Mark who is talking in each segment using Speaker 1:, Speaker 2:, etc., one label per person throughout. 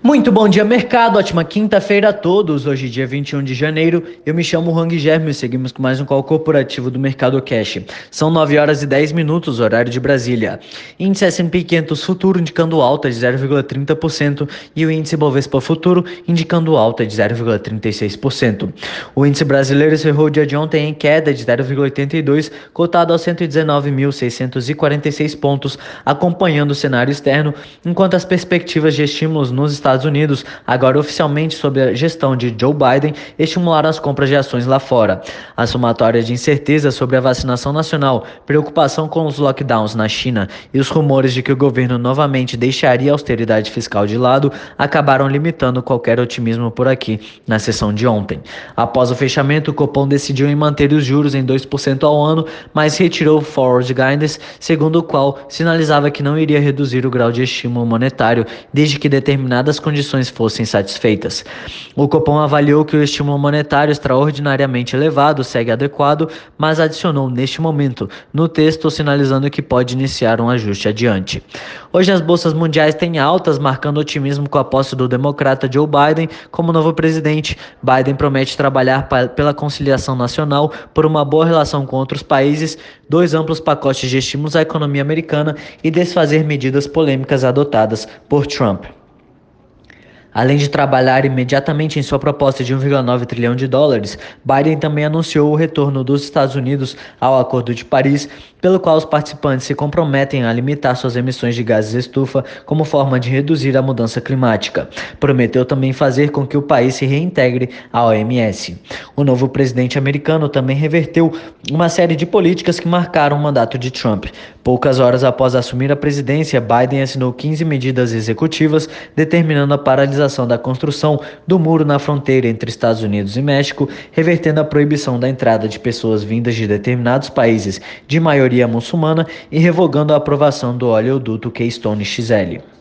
Speaker 1: Muito bom dia, mercado. Ótima quinta-feira a todos. Hoje, dia 21 de janeiro. Eu me chamo Hang Germe e seguimos com mais um call corporativo do Mercado Cash. São 9 horas e 10 minutos, horário de Brasília. Índice S&P 500 futuro indicando alta de 0,30% e o índice Bovespa futuro indicando alta de 0,36%. O índice brasileiro encerrou o dia de ontem em queda de 0,82, cotado aos 119.646 pontos, acompanhando o cenário externo, enquanto as perspectivas de estímulos nos Estados Estados Unidos, agora oficialmente sob a gestão de Joe Biden, estimularam as compras de ações lá fora. A somatória de incerteza sobre a vacinação nacional, preocupação com os lockdowns na China e os rumores de que o governo novamente deixaria a austeridade fiscal de lado acabaram limitando qualquer otimismo por aqui na sessão de ontem. Após o fechamento, o Copom decidiu em manter os juros em 2% ao ano, mas retirou o forward guidance, segundo o qual sinalizava que não iria reduzir o grau de estímulo monetário desde que determinadas as condições fossem satisfeitas. O Copom avaliou que o estímulo monetário extraordinariamente elevado segue adequado, mas adicionou neste momento no texto sinalizando que pode iniciar um ajuste adiante. Hoje as bolsas mundiais têm altas, marcando otimismo com a posse do democrata Joe Biden como novo presidente. Biden promete trabalhar pela conciliação nacional, por uma boa relação com outros países, dois amplos pacotes de estímulos à economia americana e desfazer medidas polêmicas adotadas por Trump. Além de trabalhar imediatamente em sua proposta de 1,9 trilhão de dólares, Biden também anunciou o retorno dos Estados Unidos ao Acordo de Paris, pelo qual os participantes se comprometem a limitar suas emissões de gases estufa como forma de reduzir a mudança climática. Prometeu também fazer com que o país se reintegre à OMS. O novo presidente americano também reverteu uma série de políticas que marcaram o mandato de Trump. Poucas horas após assumir a presidência, Biden assinou 15 medidas executivas determinando a paralisação da construção do muro na fronteira entre Estados Unidos e México, revertendo a proibição da entrada de pessoas vindas de determinados países de maioria muçulmana e revogando a aprovação do oleoduto Keystone XL.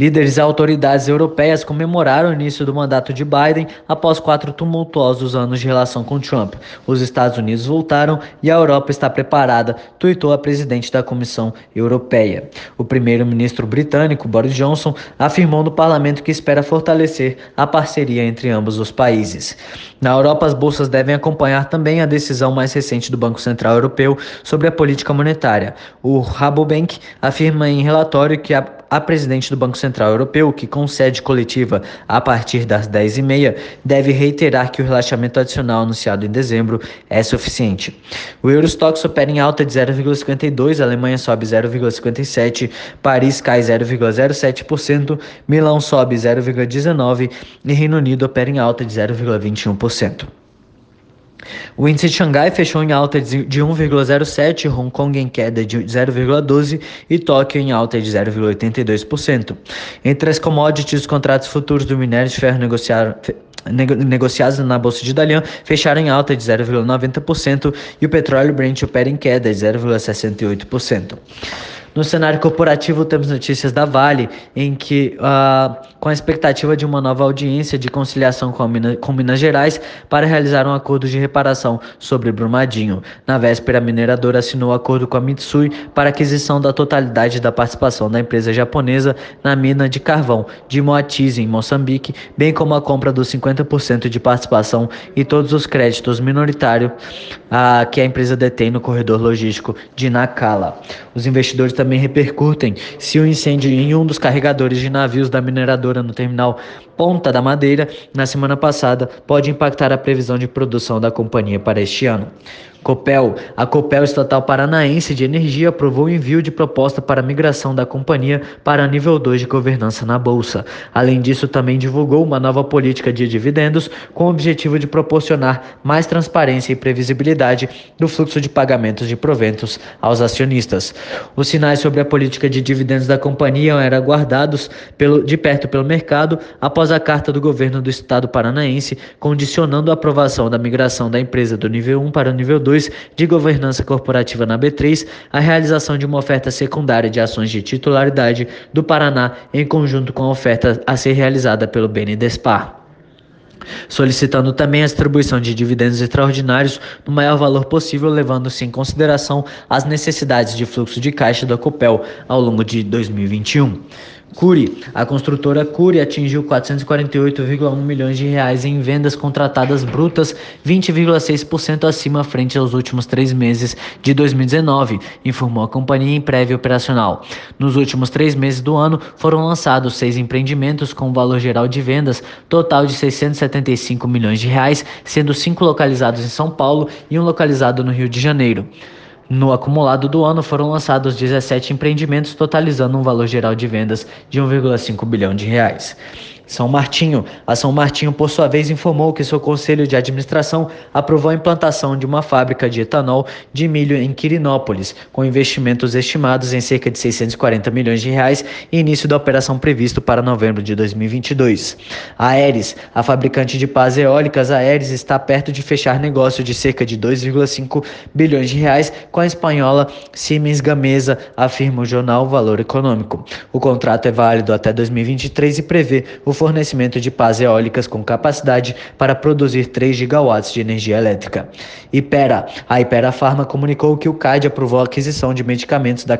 Speaker 1: Líderes e autoridades europeias comemoraram o início do mandato de Biden após quatro tumultuosos anos de relação com Trump. Os Estados Unidos voltaram e a Europa está preparada, tuitou a presidente da Comissão Europeia. O primeiro-ministro britânico, Boris Johnson, afirmou no parlamento que espera fortalecer a parceria entre ambos os países. Na Europa, as bolsas devem acompanhar também a decisão mais recente do Banco Central Europeu sobre a política monetária. O Rabobank afirma em relatório que a a presidente do Banco Central Europeu, que concede coletiva a partir das 10h30, deve reiterar que o relaxamento adicional anunciado em dezembro é suficiente. O Eurostox opera em alta de 0,52, a Alemanha sobe 0,57, Paris cai 0,07%, Milão sobe 0,19% e Reino Unido opera em alta de 0,21%. O índice de Xangai fechou em alta de 1,07, Hong Kong em queda de 0,12 e Tóquio em alta de 0,82%. Entre as commodities, os contratos futuros do minério de ferro negociaram negociados na bolsa de Dalian fecharam em alta de 0,90% e o petróleo Brent opera em queda de 0,68%. No cenário corporativo, temos notícias da Vale, em que, uh, com a expectativa de uma nova audiência de conciliação com, Minas, com Minas Gerais para realizar um acordo de reparação sobre Brumadinho. Na véspera, a mineradora assinou acordo com a Mitsui para aquisição da totalidade da participação da empresa japonesa na mina de carvão de Moatize, em Moçambique, bem como a compra dos 50% de participação e todos os créditos minoritários uh, que a empresa detém no corredor logístico de Nacala. Os investidores também repercutem se o incêndio em um dos carregadores de navios da mineradora no terminal Ponta da Madeira na semana passada pode impactar a previsão de produção da companhia para este ano. Copel, a Copel Estatal Paranaense de Energia aprovou o envio de proposta para migração da companhia para nível 2 de governança na Bolsa. Além disso, também divulgou uma nova política de dividendos com o objetivo de proporcionar mais transparência e previsibilidade do fluxo de pagamentos de proventos aos acionistas. Os sinais sobre a política de dividendos da companhia eram aguardados pelo, de perto pelo mercado após a carta do governo do estado paranaense condicionando a aprovação da migração da empresa do nível 1 para o nível 2 2 de governança corporativa na B3, a realização de uma oferta secundária de ações de titularidade do Paraná em conjunto com a oferta a ser realizada pelo BNDESPAR solicitando também a distribuição de dividendos extraordinários no maior valor possível, levando-se em consideração as necessidades de fluxo de caixa da Copel ao longo de 2021. Cury. A construtora Cury atingiu 448,1 milhões de reais em vendas contratadas brutas, 20,6% acima frente aos últimos três meses de 2019, informou a companhia em prévia operacional. Nos últimos três meses do ano, foram lançados seis empreendimentos com valor geral de vendas total de 675 milhões de reais, sendo cinco localizados em São Paulo e um localizado no Rio de Janeiro. No acumulado do ano foram lançados 17 empreendimentos, totalizando um valor geral de vendas de 1,5 bilhão de reais. São Martinho. A São Martinho, por sua vez, informou que seu conselho de administração aprovou a implantação de uma fábrica de etanol de milho em Quirinópolis, com investimentos estimados em cerca de 640 milhões de reais e início da operação previsto para novembro de 2022. A Aeres, a fabricante de pás eólicas, a Aeres está perto de fechar negócio de cerca de 2,5 bilhões de reais com a espanhola Siemens Gamesa, afirma o jornal Valor Econômico. O contrato é válido até 2023 e prevê o fornecimento de pás eólicas com capacidade para produzir 3 gigawatts de energia elétrica. Ipera. A Ipera Pharma comunicou que o CAD aprovou a aquisição de medicamentos da,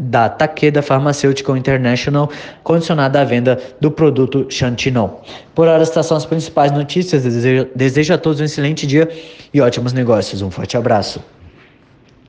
Speaker 1: da Takeda Pharmaceutical International condicionada à venda do produto Xantinon. Por hora, estas são as principais notícias. Desejo a todos um excelente dia e ótimos negócios. Um forte abraço.